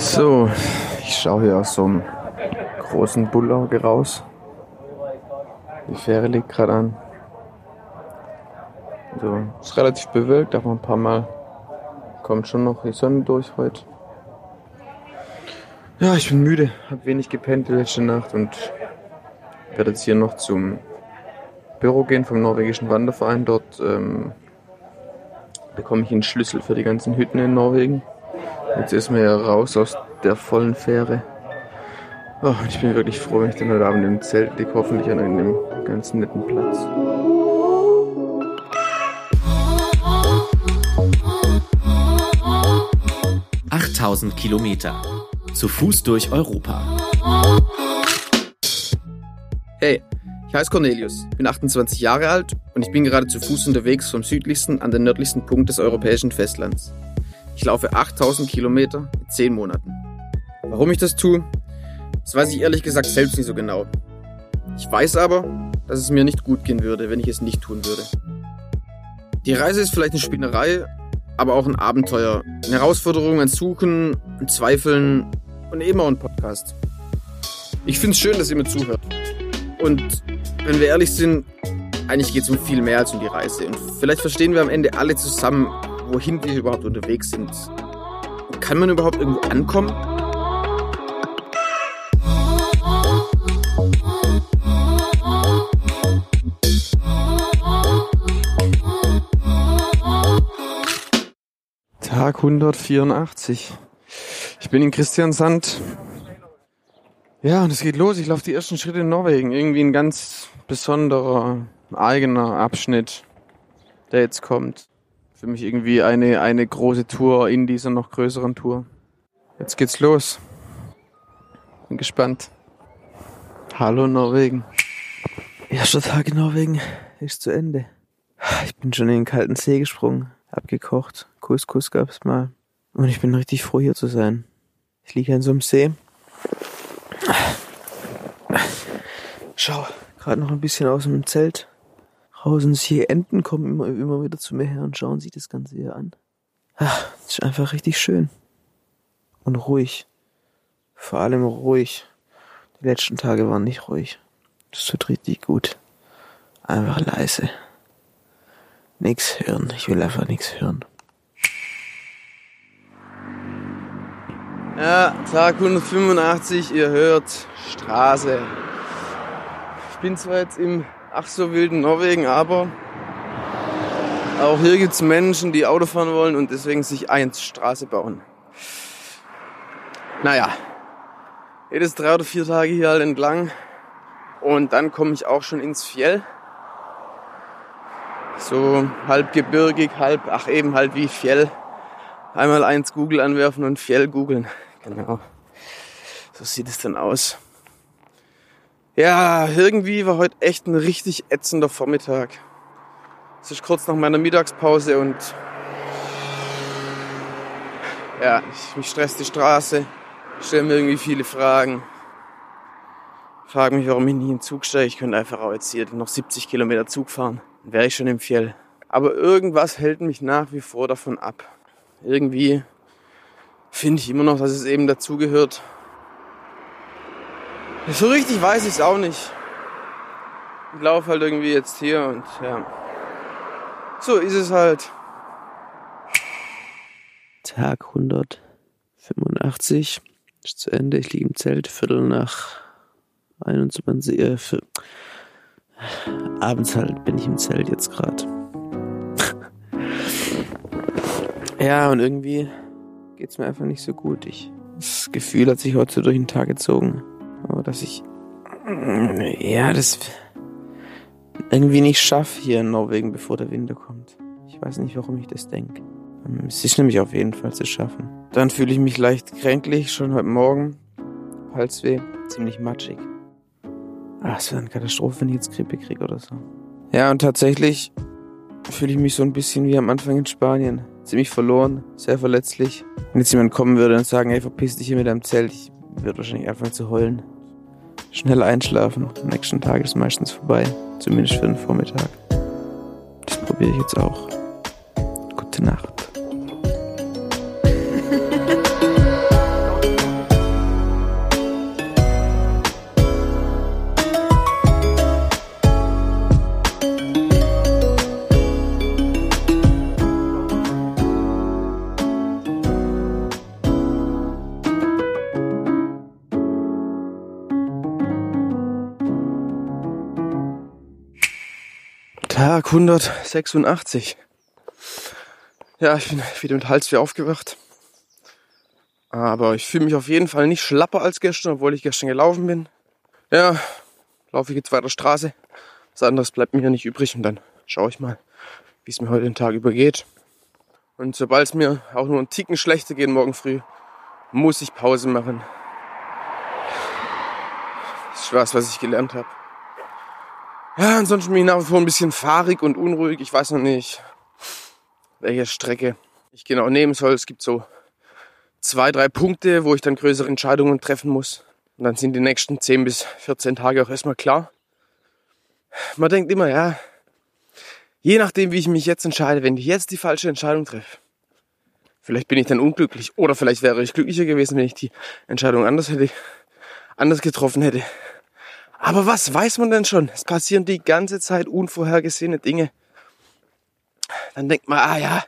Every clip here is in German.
So, ich schaue hier aus so einem großen Bullauge raus. Die Fähre liegt gerade an. So, ist relativ bewölkt, aber ein paar Mal kommt schon noch die Sonne durch heute. Ja, ich bin müde, habe wenig gepennt die letzte Nacht und werde jetzt hier noch zum Büro gehen vom norwegischen Wanderverein. Dort ähm, bekomme ich einen Schlüssel für die ganzen Hütten in Norwegen. Jetzt ist mir ja raus aus der vollen Fähre. Oh, ich bin wirklich froh, wenn ich dann heute Abend im Zelt liege, hoffentlich an einem ganz netten Platz. 8000 Kilometer. Zu Fuß durch Europa. Hey, ich heiße Cornelius, bin 28 Jahre alt und ich bin gerade zu Fuß unterwegs vom südlichsten an den nördlichsten Punkt des europäischen Festlands. Ich laufe 8000 Kilometer in 10 Monaten. Warum ich das tue, das weiß ich ehrlich gesagt selbst nicht so genau. Ich weiß aber, dass es mir nicht gut gehen würde, wenn ich es nicht tun würde. Die Reise ist vielleicht eine Spinnerei, aber auch ein Abenteuer. Eine Herausforderung, ein Suchen, ein Zweifeln und eben auch ein Podcast. Ich finde es schön, dass ihr mir zuhört. Und wenn wir ehrlich sind, eigentlich geht es um viel mehr als um die Reise. Und vielleicht verstehen wir am Ende alle zusammen, wohin wir überhaupt unterwegs sind. Kann man überhaupt irgendwo ankommen? Tag 184. Ich bin in Christiansand. Ja, und es geht los. Ich laufe die ersten Schritte in Norwegen. Irgendwie ein ganz besonderer, eigener Abschnitt, der jetzt kommt. Für mich irgendwie eine, eine große Tour in dieser noch größeren Tour. Jetzt geht's los. Bin gespannt. Hallo Norwegen. Erster Tag in Norwegen ist zu Ende. Ich bin schon in den kalten See gesprungen, abgekocht. Couscous gab's mal. Und ich bin richtig froh hier zu sein. Ich liege in so einem See. Schau, gerade noch ein bisschen aus dem Zelt die Enten kommen immer, immer wieder zu mir her und schauen sich das Ganze hier an. Ach, ist einfach richtig schön. Und ruhig. Vor allem ruhig. Die letzten Tage waren nicht ruhig. Das tut richtig gut. Einfach leise. Nix hören. Ich will einfach nichts hören. Ja, Tag 185, ihr hört Straße. Ich bin zwar jetzt im ach so wilden Norwegen, aber auch hier gibt's Menschen, die Auto fahren wollen und deswegen sich eins Straße bauen. Naja, jedes drei oder vier Tage hier halt entlang und dann komme ich auch schon ins Fjell. So halb gebirgig, halb, ach eben halt wie Fjell. Einmal eins Google anwerfen und Fjell googeln. Genau. So sieht es dann aus. Ja, irgendwie war heute echt ein richtig ätzender Vormittag. Es ist kurz nach meiner Mittagspause und ja, ich, mich stresst die Straße, stelle mir irgendwie viele Fragen. Frage mich, warum ich nie im Zug steige. Ich könnte einfach auch jetzt hier noch 70 Kilometer Zug fahren. Dann wäre ich schon im Fjell. Aber irgendwas hält mich nach wie vor davon ab. Irgendwie finde ich immer noch, dass es eben dazugehört. So richtig weiß ich es auch nicht. Ich laufe halt irgendwie jetzt hier und ja. So ist es halt. Tag 185 ist zu Ende. Ich liege im Zelt, Viertel nach 21, äh, für, abends halt bin ich im Zelt jetzt gerade. ja, und irgendwie geht's mir einfach nicht so gut. Ich, das Gefühl hat sich heute durch den Tag gezogen. Aber dass ich, ja, das irgendwie nicht schaffe hier in Norwegen, bevor der Winter kommt. Ich weiß nicht, warum ich das denke. Es ist nämlich auf jeden Fall zu schaffen. Dann fühle ich mich leicht kränklich, schon heute Morgen. Halsweh, ziemlich matschig. Ah, es wäre eine Katastrophe, wenn ich jetzt Grippe kriege oder so. Ja, und tatsächlich fühle ich mich so ein bisschen wie am Anfang in Spanien ziemlich verloren, sehr verletzlich. Wenn jetzt jemand kommen würde und sagen, hey, verpiss dich hier mit deinem Zelt, ich würde wahrscheinlich anfangen zu heulen. Schnell einschlafen. Am nächsten Tag ist meistens vorbei. Zumindest für den Vormittag. Das probiere ich jetzt auch. Gute Nacht. 186. Ja, ich bin wieder mit Hals wie aufgewacht. Aber ich fühle mich auf jeden Fall nicht schlapper als gestern, obwohl ich gestern gelaufen bin. Ja, laufe ich jetzt weiter Straße. Was anderes bleibt mir nicht übrig und dann schaue ich mal, wie es mir heute den Tag übergeht. Und sobald es mir auch nur einen Ticken schlechter geht morgen früh, muss ich Pause machen. Das ist was, was ich gelernt habe. Ja, ansonsten bin ich nach wie vor ein bisschen fahrig und unruhig. Ich weiß noch nicht, welche Strecke ich genau nehmen soll. Es gibt so zwei, drei Punkte, wo ich dann größere Entscheidungen treffen muss. Und dann sind die nächsten 10 bis 14 Tage auch erstmal klar. Man denkt immer, ja, je nachdem, wie ich mich jetzt entscheide, wenn ich jetzt die falsche Entscheidung treffe, vielleicht bin ich dann unglücklich oder vielleicht wäre ich glücklicher gewesen, wenn ich die Entscheidung anders hätte, anders getroffen hätte. Aber was weiß man denn schon? Es passieren die ganze Zeit unvorhergesehene Dinge. Dann denkt man, ah ja,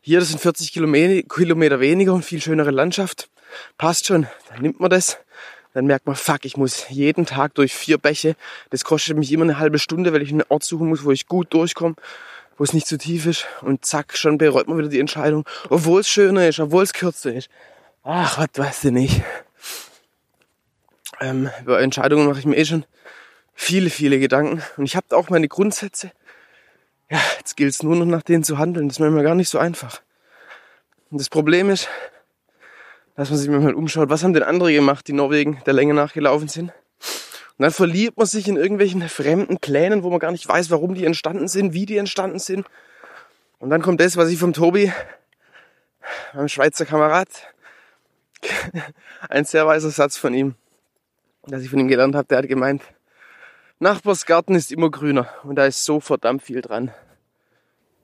hier das sind 40 Kilometer weniger und viel schönere Landschaft. Passt schon. Dann nimmt man das. Dann merkt man, fuck, ich muss jeden Tag durch vier Bäche. Das kostet mich immer eine halbe Stunde, weil ich einen Ort suchen muss, wo ich gut durchkomme, wo es nicht zu tief ist. Und zack, schon bereut man wieder die Entscheidung, obwohl es schöner ist, obwohl es kürzer ist. Ach, was weißt du nicht. Ähm, über Entscheidungen mache ich mir eh schon viele, viele Gedanken. Und ich habe auch meine Grundsätze. Ja, jetzt gilt es nur noch nach denen zu handeln. Das ist manchmal gar nicht so einfach. Und das Problem ist, dass man sich mal umschaut, was haben denn andere gemacht, die Norwegen der Länge nachgelaufen sind. Und dann verliert man sich in irgendwelchen fremden Plänen, wo man gar nicht weiß, warum die entstanden sind, wie die entstanden sind. Und dann kommt das, was ich vom Tobi, meinem Schweizer Kamerad, ein sehr weiser Satz von ihm, dass ich von ihm gelernt habe, der hat gemeint, Nachbarsgarten ist immer grüner und da ist so verdammt viel dran.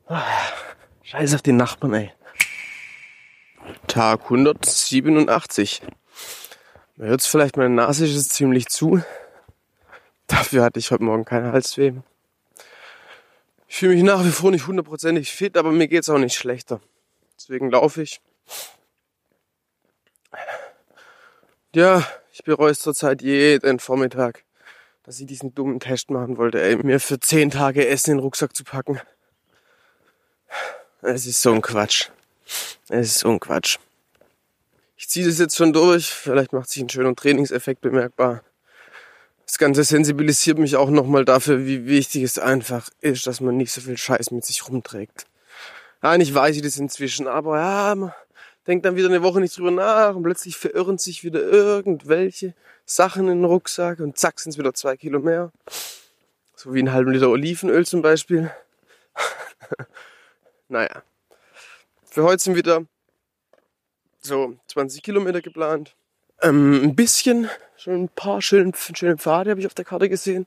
Ah, scheiß auf den Nachbarn, ey. Tag 187. Man hört vielleicht, meine Nase ist ziemlich zu. Dafür hatte ich heute Morgen keine Halsweh. Ich fühle mich nach wie vor nicht hundertprozentig fit, aber mir geht's auch nicht schlechter. Deswegen laufe ich. Ja, ich bereue es zurzeit jeden Vormittag, dass ich diesen dummen Test machen wollte, ey, mir für zehn Tage Essen in den Rucksack zu packen. Es ist so ein Quatsch. Es ist so ein Quatsch. Ich ziehe das jetzt schon durch. Vielleicht macht sich ein schöner Trainingseffekt bemerkbar. Das Ganze sensibilisiert mich auch nochmal dafür, wie wichtig es einfach ist, dass man nicht so viel Scheiß mit sich rumträgt. Eigentlich weiß ich das inzwischen, aber ja, denkt dann wieder eine Woche nicht drüber nach und plötzlich verirren sich wieder irgendwelche Sachen in den Rucksack und zack sind es wieder zwei Kilo mehr. So wie einen halben Liter Olivenöl zum Beispiel. naja. Für heute sind wieder so 20 Kilometer geplant. Ähm, ein bisschen, schon ein paar schöne, schöne Pfade habe ich auf der Karte gesehen.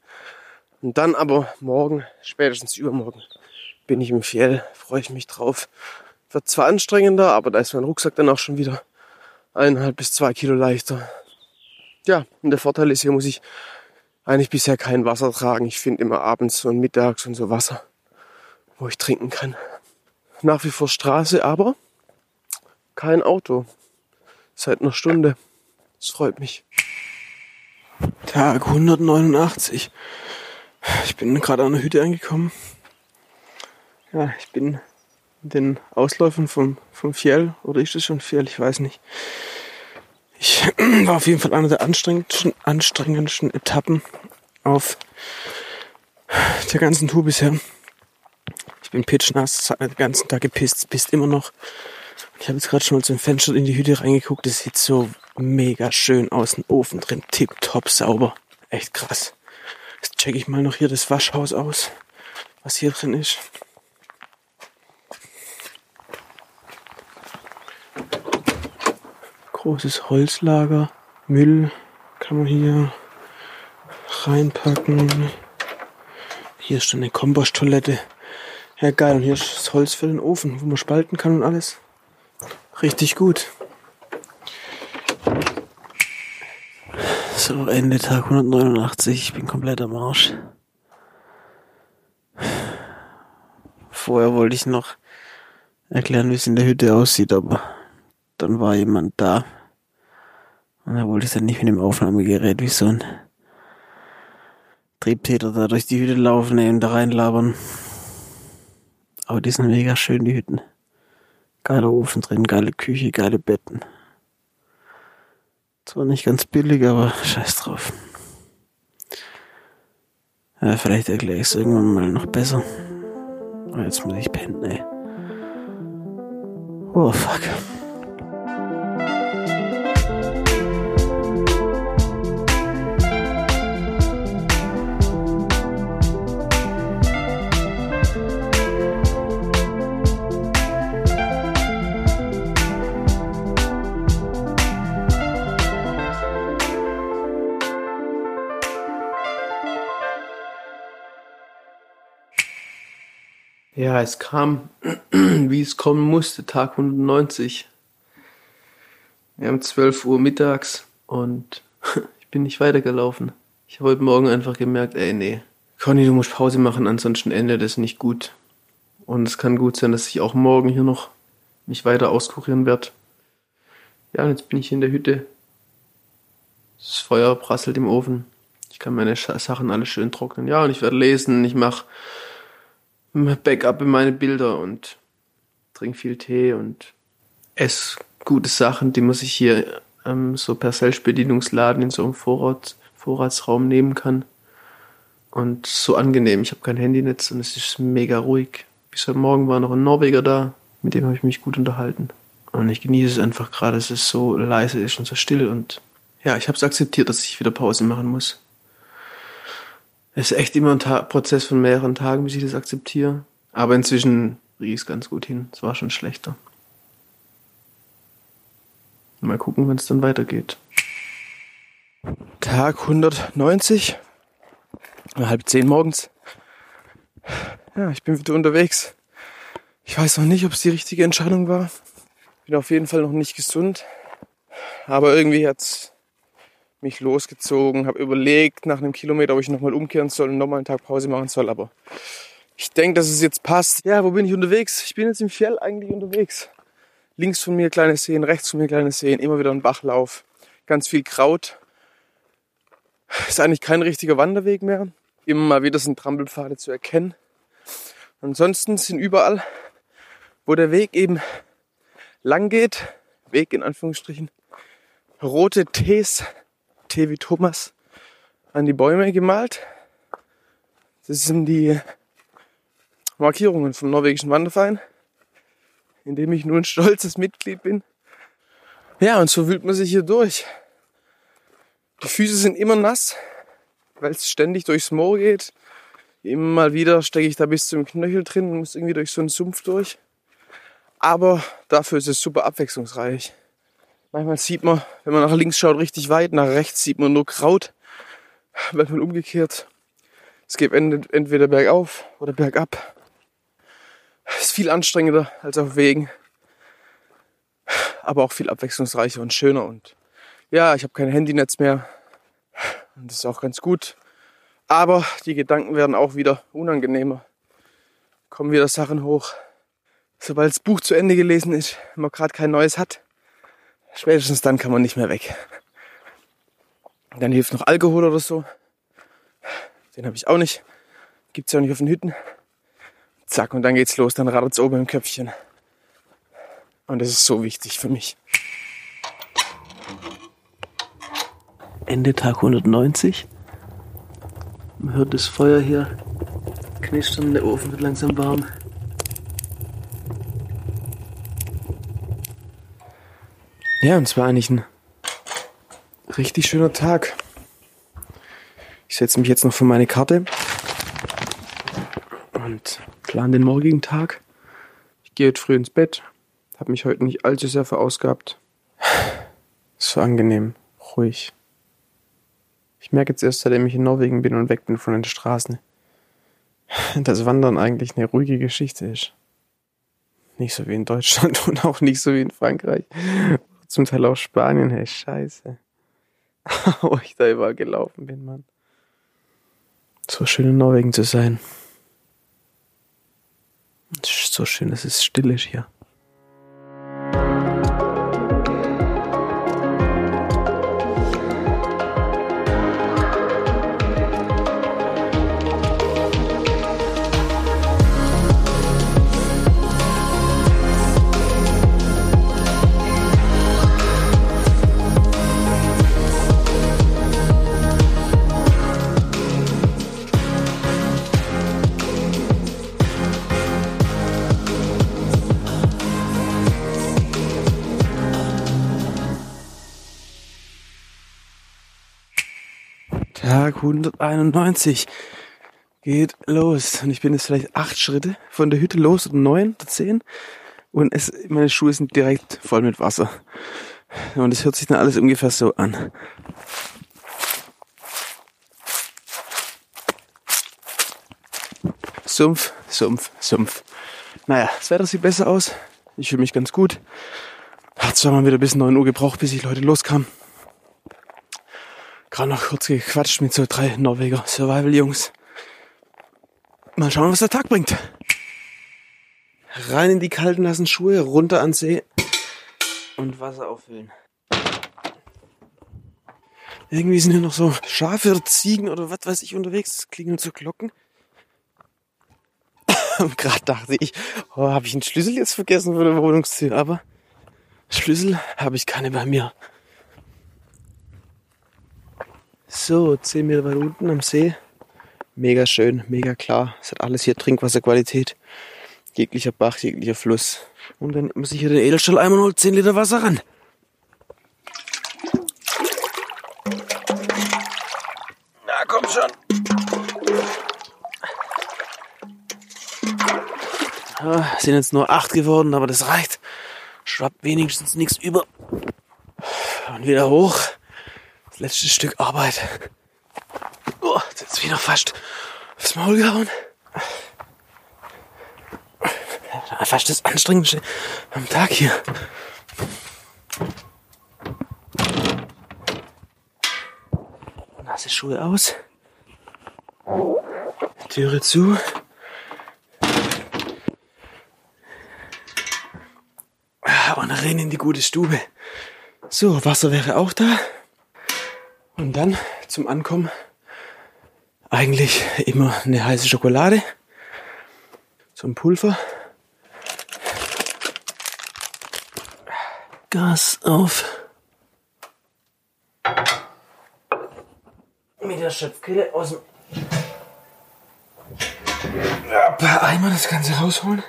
Und dann aber morgen, spätestens übermorgen, bin ich im Fjell, freue ich mich drauf. Wird zwar anstrengender, aber da ist mein Rucksack dann auch schon wieder eineinhalb bis zwei Kilo leichter. Ja, und der Vorteil ist, hier muss ich eigentlich bisher kein Wasser tragen. Ich finde immer abends und mittags und so Wasser, wo ich trinken kann. Nach wie vor Straße, aber kein Auto. Seit einer Stunde. Das freut mich. Tag 189. Ich bin gerade an der Hütte angekommen. Ja, ich bin den Ausläufern vom, vom Fjell, oder ist das schon Fjell? Ich weiß nicht. Ich war auf jeden Fall einer der anstrengendsten, anstrengendsten Etappen auf der ganzen Tour bisher. Ich bin pitchnass, den ganzen Tag gepisst, pisst immer noch. Ich habe jetzt gerade schon mal zum Fenster in die Hütte reingeguckt. Das sieht so mega schön aus. Ein Ofen drin, tipptopp sauber. Echt krass. Jetzt checke ich mal noch hier das Waschhaus aus, was hier drin ist. Großes Holzlager. Müll kann man hier reinpacken. Hier ist schon eine Komposttoilette. Ja, geil. Und hier ist das Holz für den Ofen, wo man spalten kann und alles. Richtig gut. So, Ende Tag 189. Ich bin komplett am Arsch. Vorher wollte ich noch erklären, wie es in der Hütte aussieht, aber dann war jemand da. Und da wollte ich dann nicht mit dem Aufnahmegerät wie so ein Triebtäter da durch die Hütte laufen und da reinlabern. Aber die sind mega schön, die Hütten. Geiler Ofen drin, geile Küche, geile Betten. Zwar nicht ganz billig, aber scheiß drauf. Ja, vielleicht erkläre ich es irgendwann mal noch besser. Aber jetzt muss ich pennen, ey. Oh, fuck. Ja, es kam, wie es kommen musste, Tag 190. Wir haben 12 Uhr mittags und ich bin nicht weitergelaufen. Ich habe heute Morgen einfach gemerkt, ey, nee, Conny, du musst Pause machen, ansonsten endet es nicht gut. Und es kann gut sein, dass ich auch morgen hier noch mich weiter auskurieren werde. Ja, und jetzt bin ich in der Hütte. Das Feuer prasselt im Ofen. Ich kann meine Sachen alle schön trocknen. Ja, und ich werde lesen, ich mache Backup in meine Bilder und trinke viel Tee und esse gute Sachen, die man sich hier ähm, so per Selbstbedienungsladen in so einem Vorrat, Vorratsraum nehmen kann. Und so angenehm. Ich habe kein Handynetz und es ist mega ruhig. Bis heute Morgen war noch ein Norweger da, mit dem habe ich mich gut unterhalten. Und ich genieße es einfach gerade, dass es so leise ist und so still. Und ja, ich habe es akzeptiert, dass ich wieder Pause machen muss. Es ist echt immer ein Ta Prozess von mehreren Tagen, bis ich das akzeptiere. Aber inzwischen riech es ganz gut hin. Es war schon schlechter. Mal gucken, wenn es dann weitergeht. Tag 190. Halb zehn morgens. Ja, ich bin wieder unterwegs. Ich weiß noch nicht, ob es die richtige Entscheidung war. Bin auf jeden Fall noch nicht gesund. Aber irgendwie hat's mich losgezogen, habe überlegt nach einem Kilometer, ob ich nochmal umkehren soll und nochmal einen Tag Pause machen soll, aber ich denke, dass es jetzt passt. Ja, wo bin ich unterwegs? Ich bin jetzt im Fjell eigentlich unterwegs. Links von mir kleine Seen, rechts von mir kleine Seen, immer wieder ein Bachlauf, ganz viel Kraut. Ist eigentlich kein richtiger Wanderweg mehr. Immer mal wieder sind Trampelpfade zu erkennen. Ansonsten sind überall, wo der Weg eben lang geht, Weg in Anführungsstrichen, rote Tees T wie Thomas an die Bäume gemalt. Das sind die Markierungen vom norwegischen Wanderverein, in dem ich nur ein stolzes Mitglied bin. Ja, und so wühlt man sich hier durch. Die Füße sind immer nass, weil es ständig durchs Moor geht. Immer mal wieder stecke ich da bis zum Knöchel drin und muss irgendwie durch so einen Sumpf durch. Aber dafür ist es super abwechslungsreich. Manchmal sieht man, wenn man nach links schaut, richtig weit, nach rechts sieht man nur Kraut, weil man umgekehrt. Es geht entweder bergauf oder bergab. Ist viel anstrengender als auf Wegen, aber auch viel abwechslungsreicher und schöner. Und ja, ich habe kein Handynetz mehr und das ist auch ganz gut. Aber die Gedanken werden auch wieder unangenehmer. Kommen wieder Sachen hoch. Sobald das Buch zu Ende gelesen ist, wenn man gerade kein neues hat, Spätestens dann kann man nicht mehr weg. Dann hilft noch Alkohol oder so. Den habe ich auch nicht. Gibt's ja auch nicht auf den Hütten. Zack, und dann geht's los. Dann radert's oben im Köpfchen. Und das ist so wichtig für mich. Ende Tag 190. Man hört das Feuer hier knistern, der Ofen wird langsam warm. Ja, und es war eigentlich ein richtig schöner Tag. Ich setze mich jetzt noch vor meine Karte und plane den morgigen Tag. Ich gehe heute früh ins Bett, habe mich heute nicht allzu sehr verausgabt. Es war angenehm, ruhig. Ich merke jetzt erst, seitdem ich in Norwegen bin und weg bin von den Straßen, dass Wandern eigentlich eine ruhige Geschichte ist. Nicht so wie in Deutschland und auch nicht so wie in Frankreich, zum Teil auch Spanien, hey, scheiße. Wo ich da überall gelaufen bin, Mann. So schön in Norwegen zu sein. So schön, dass es still ist hier. 191 geht los. Und ich bin jetzt vielleicht acht Schritte von der Hütte los oder neun oder zehn. Und es, meine Schuhe sind direkt voll mit Wasser. Und es hört sich dann alles ungefähr so an. Sumpf, Sumpf, Sumpf. Naja, das Wetter sieht besser aus. Ich fühle mich ganz gut. Hat zwar mal wieder bis 9 Uhr gebraucht, bis ich Leute loskam. Gerade noch kurz gequatscht mit so drei Norweger Survival-Jungs. Mal schauen, was der Tag bringt. Rein in die kalten nassen Schuhe, runter ans See und Wasser auffüllen. Irgendwie sind hier noch so Schafe oder Ziegen oder was weiß ich unterwegs. Klingeln so Glocken. Und gerade dachte ich, oh, habe ich einen Schlüssel jetzt vergessen für die Wohnungstür, aber Schlüssel habe ich keine bei mir. So, 10 Meter weit unten am See. Mega schön, mega klar. Es hat alles hier Trinkwasserqualität. Jeglicher Bach, jeglicher Fluss. Und dann muss ich hier den Edelstahl einmal holt 10 Liter Wasser ran. Na komm schon. Ah, sind jetzt nur 8 geworden, aber das reicht. Schwappt wenigstens nichts über. Und wieder hoch. Das letzte Stück Arbeit. Oh, jetzt wieder fast aufs Maul gehauen. Fast das Anstrengendste am Tag hier. Nasse Schuhe aus. Türe zu. Und rein in die gute Stube. So, Wasser wäre auch da. Und dann zum Ankommen eigentlich immer eine heiße Schokolade. Zum Pulver. Gas auf. Mit der Schöpfkelle aus dem Eimer das Ganze rausholen.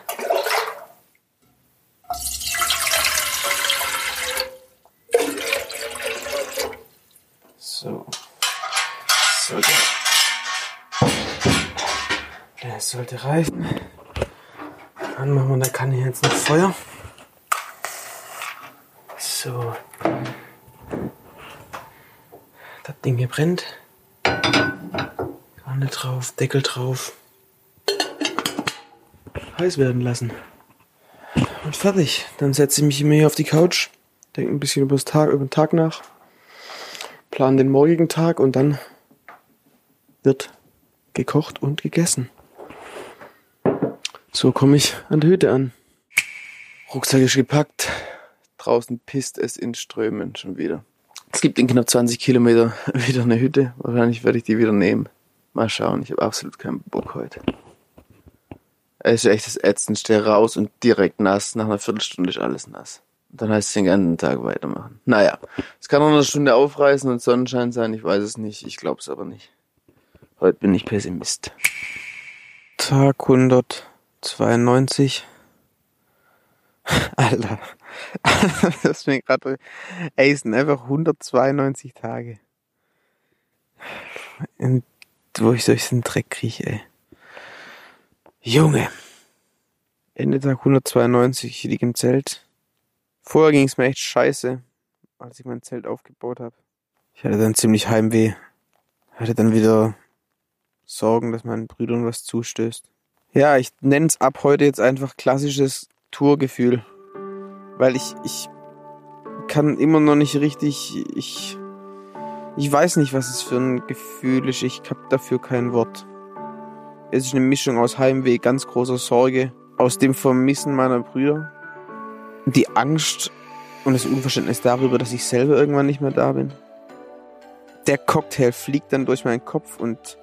So. Sollte. Das sollte reichen. Dann machen wir da kann hier jetzt noch Feuer. So. Das Ding hier brennt. Kanne drauf, Deckel drauf. Heiß werden lassen. Und fertig. Dann setze ich mich immer hier auf die Couch, denke ein bisschen über, Tag, über den Tag nach, plan den morgigen Tag und dann wird gekocht und gegessen. So komme ich an der Hütte an. Rucksack ist gepackt. Draußen pisst es in Strömen schon wieder. Es gibt in knapp 20 Kilometer wieder eine Hütte. Wahrscheinlich werde ich die wieder nehmen. Mal schauen. Ich habe absolut keinen Bock heute. Es ist echt das Ätzendste. Raus und direkt nass. Nach einer Viertelstunde ist alles nass. Und dann heißt es den ganzen Tag weitermachen. Naja, es kann noch eine Stunde aufreißen und Sonnenschein sein. Ich weiß es nicht. Ich glaube es aber nicht. Heute bin ich Pessimist. Tag 192. Alter. das ist mir gerade. Ey, es sind einfach 192 Tage. Und wo ich durch den Dreck kriege, ey. Junge. Ende Tag 192, ich liege im Zelt. Vorher ging es mir echt scheiße, als ich mein Zelt aufgebaut habe. Ich hatte dann ziemlich Heimweh. Hatte dann wieder Sorgen, dass meinen Brüdern was zustößt. Ja, ich nenne es ab heute jetzt einfach klassisches Tourgefühl. Weil ich, ich kann immer noch nicht richtig, ich, ich weiß nicht, was es für ein Gefühl ist. Ich habe dafür kein Wort. Es ist eine Mischung aus Heimweh, ganz großer Sorge, aus dem Vermissen meiner Brüder, die Angst und das Unverständnis darüber, dass ich selber irgendwann nicht mehr da bin. Der Cocktail fliegt dann durch meinen Kopf und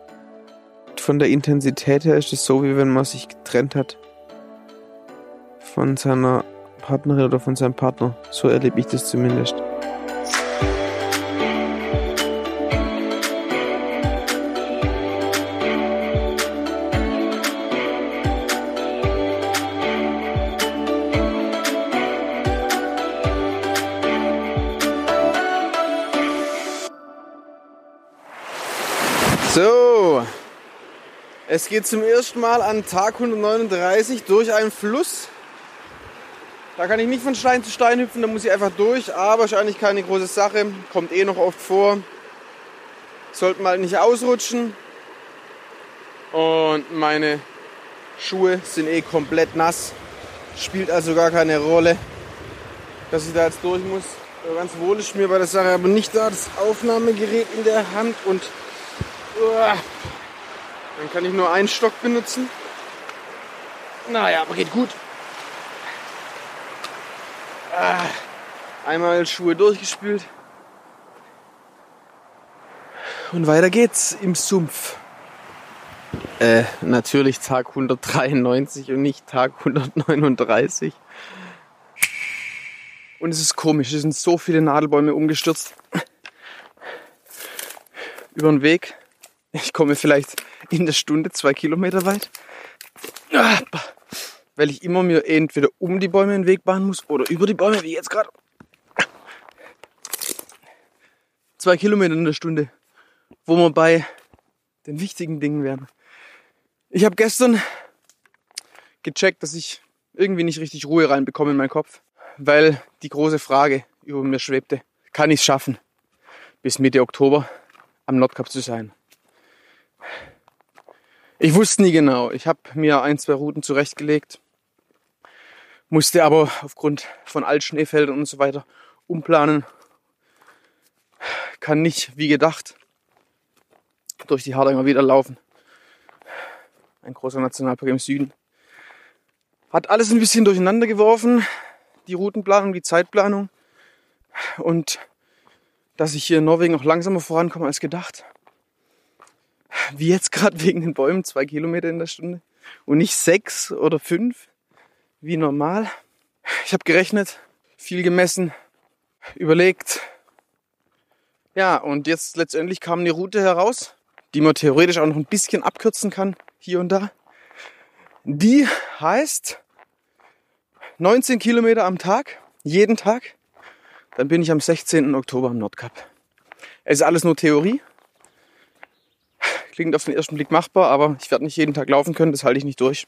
von der Intensität her ist es so, wie wenn man sich getrennt hat von seiner Partnerin oder von seinem Partner. So erlebe ich das zumindest. So, es geht zum ersten Mal an Tag 139 durch einen Fluss. Da kann ich nicht von Stein zu Stein hüpfen, da muss ich einfach durch, aber eigentlich keine große Sache, kommt eh noch oft vor. Sollten mal nicht ausrutschen. Und meine Schuhe sind eh komplett nass. Spielt also gar keine Rolle, dass ich da jetzt durch muss. Ganz wohl ist mir bei der Sache aber nicht da das Aufnahmegerät in der Hand und uah, dann kann ich nur einen Stock benutzen. Naja, aber geht gut. Ah, einmal Schuhe durchgespült. Und weiter geht's im Sumpf. Äh, natürlich Tag 193 und nicht Tag 139. Und es ist komisch, es sind so viele Nadelbäume umgestürzt. Über den Weg. Ich komme vielleicht in der Stunde zwei Kilometer weit. Weil ich immer mir entweder um die Bäume den Weg bahnen muss oder über die Bäume, wie jetzt gerade. Zwei Kilometer in der Stunde, wo wir bei den wichtigen Dingen wären. Ich habe gestern gecheckt, dass ich irgendwie nicht richtig Ruhe reinbekomme in meinen Kopf, weil die große Frage über mir schwebte, kann ich es schaffen, bis Mitte Oktober am Nordkap zu sein? Ich wusste nie genau. Ich habe mir ein, zwei Routen zurechtgelegt, musste aber aufgrund von Altschneefeldern und so weiter umplanen. Kann nicht, wie gedacht, durch die Hardanger wieder laufen ein großer Nationalpark im Süden. Hat alles ein bisschen durcheinander geworfen, die Routenplanung, die Zeitplanung und dass ich hier in Norwegen auch langsamer vorankomme als gedacht. Wie jetzt gerade wegen den Bäumen, zwei Kilometer in der Stunde und nicht sechs oder fünf wie normal. Ich habe gerechnet, viel gemessen, überlegt. Ja, und jetzt letztendlich kam eine Route heraus, die man theoretisch auch noch ein bisschen abkürzen kann, hier und da. Die heißt 19 Kilometer am Tag, jeden Tag. Dann bin ich am 16. Oktober am Nordkap. Es ist alles nur Theorie. Klingt auf den ersten Blick machbar, aber ich werde nicht jeden Tag laufen können, das halte ich nicht durch.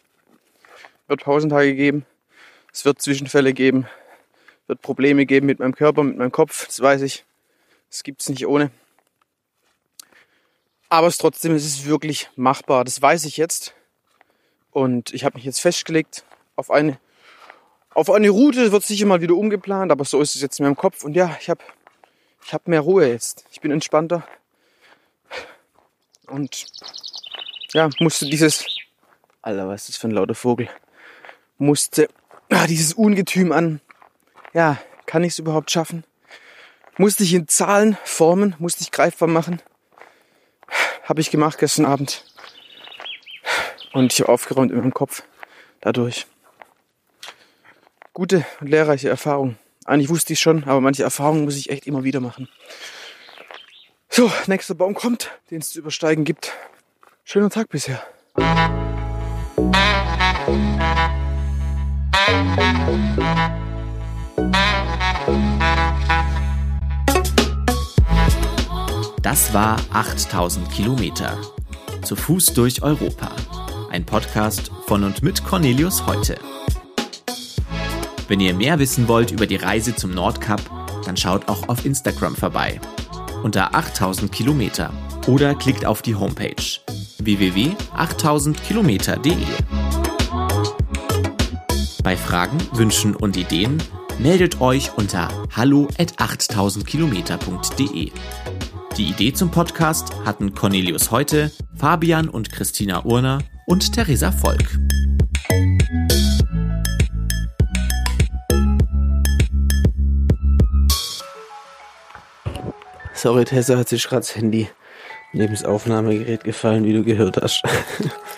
Wird Pausentage geben, es wird Zwischenfälle geben, wird Probleme geben mit meinem Körper, mit meinem Kopf, das weiß ich. Das gibt's nicht ohne. Aber es trotzdem, es ist wirklich machbar. Das weiß ich jetzt. Und ich habe mich jetzt festgelegt auf eine, auf eine Route. Wird sicher mal wieder umgeplant, aber so ist es jetzt in meinem Kopf. Und ja, ich habe ich hab mehr Ruhe jetzt. Ich bin entspannter. Und ja, musste dieses, Alter, was ist das für ein lauter Vogel? Musste ah, dieses Ungetüm an, ja, kann ich es überhaupt schaffen? Musste ich in Zahlen formen, musste ich greifbar machen. Habe ich gemacht gestern Abend. Und ich habe aufgeräumt in meinem Kopf dadurch. Gute und lehrreiche Erfahrung. Eigentlich wusste ich schon, aber manche Erfahrungen muss ich echt immer wieder machen. So, nächster Baum kommt, den es zu übersteigen gibt. Schöner Tag bisher. Das war 8000 Kilometer. Zu Fuß durch Europa. Ein Podcast von und mit Cornelius Heute. Wenn ihr mehr wissen wollt über die Reise zum Nordkap, dann schaut auch auf Instagram vorbei. Unter 8000 Kilometer. Oder klickt auf die Homepage www.8000kilometer.de. Bei Fragen, Wünschen und Ideen meldet euch unter hallo at 8000kilometer.de. Die Idee zum Podcast hatten Cornelius Heute, Fabian und Christina Urner und Theresa Volk. Sorry, Tessa hat sich gerade das Handy neben das Aufnahmegerät gefallen, wie du gehört hast.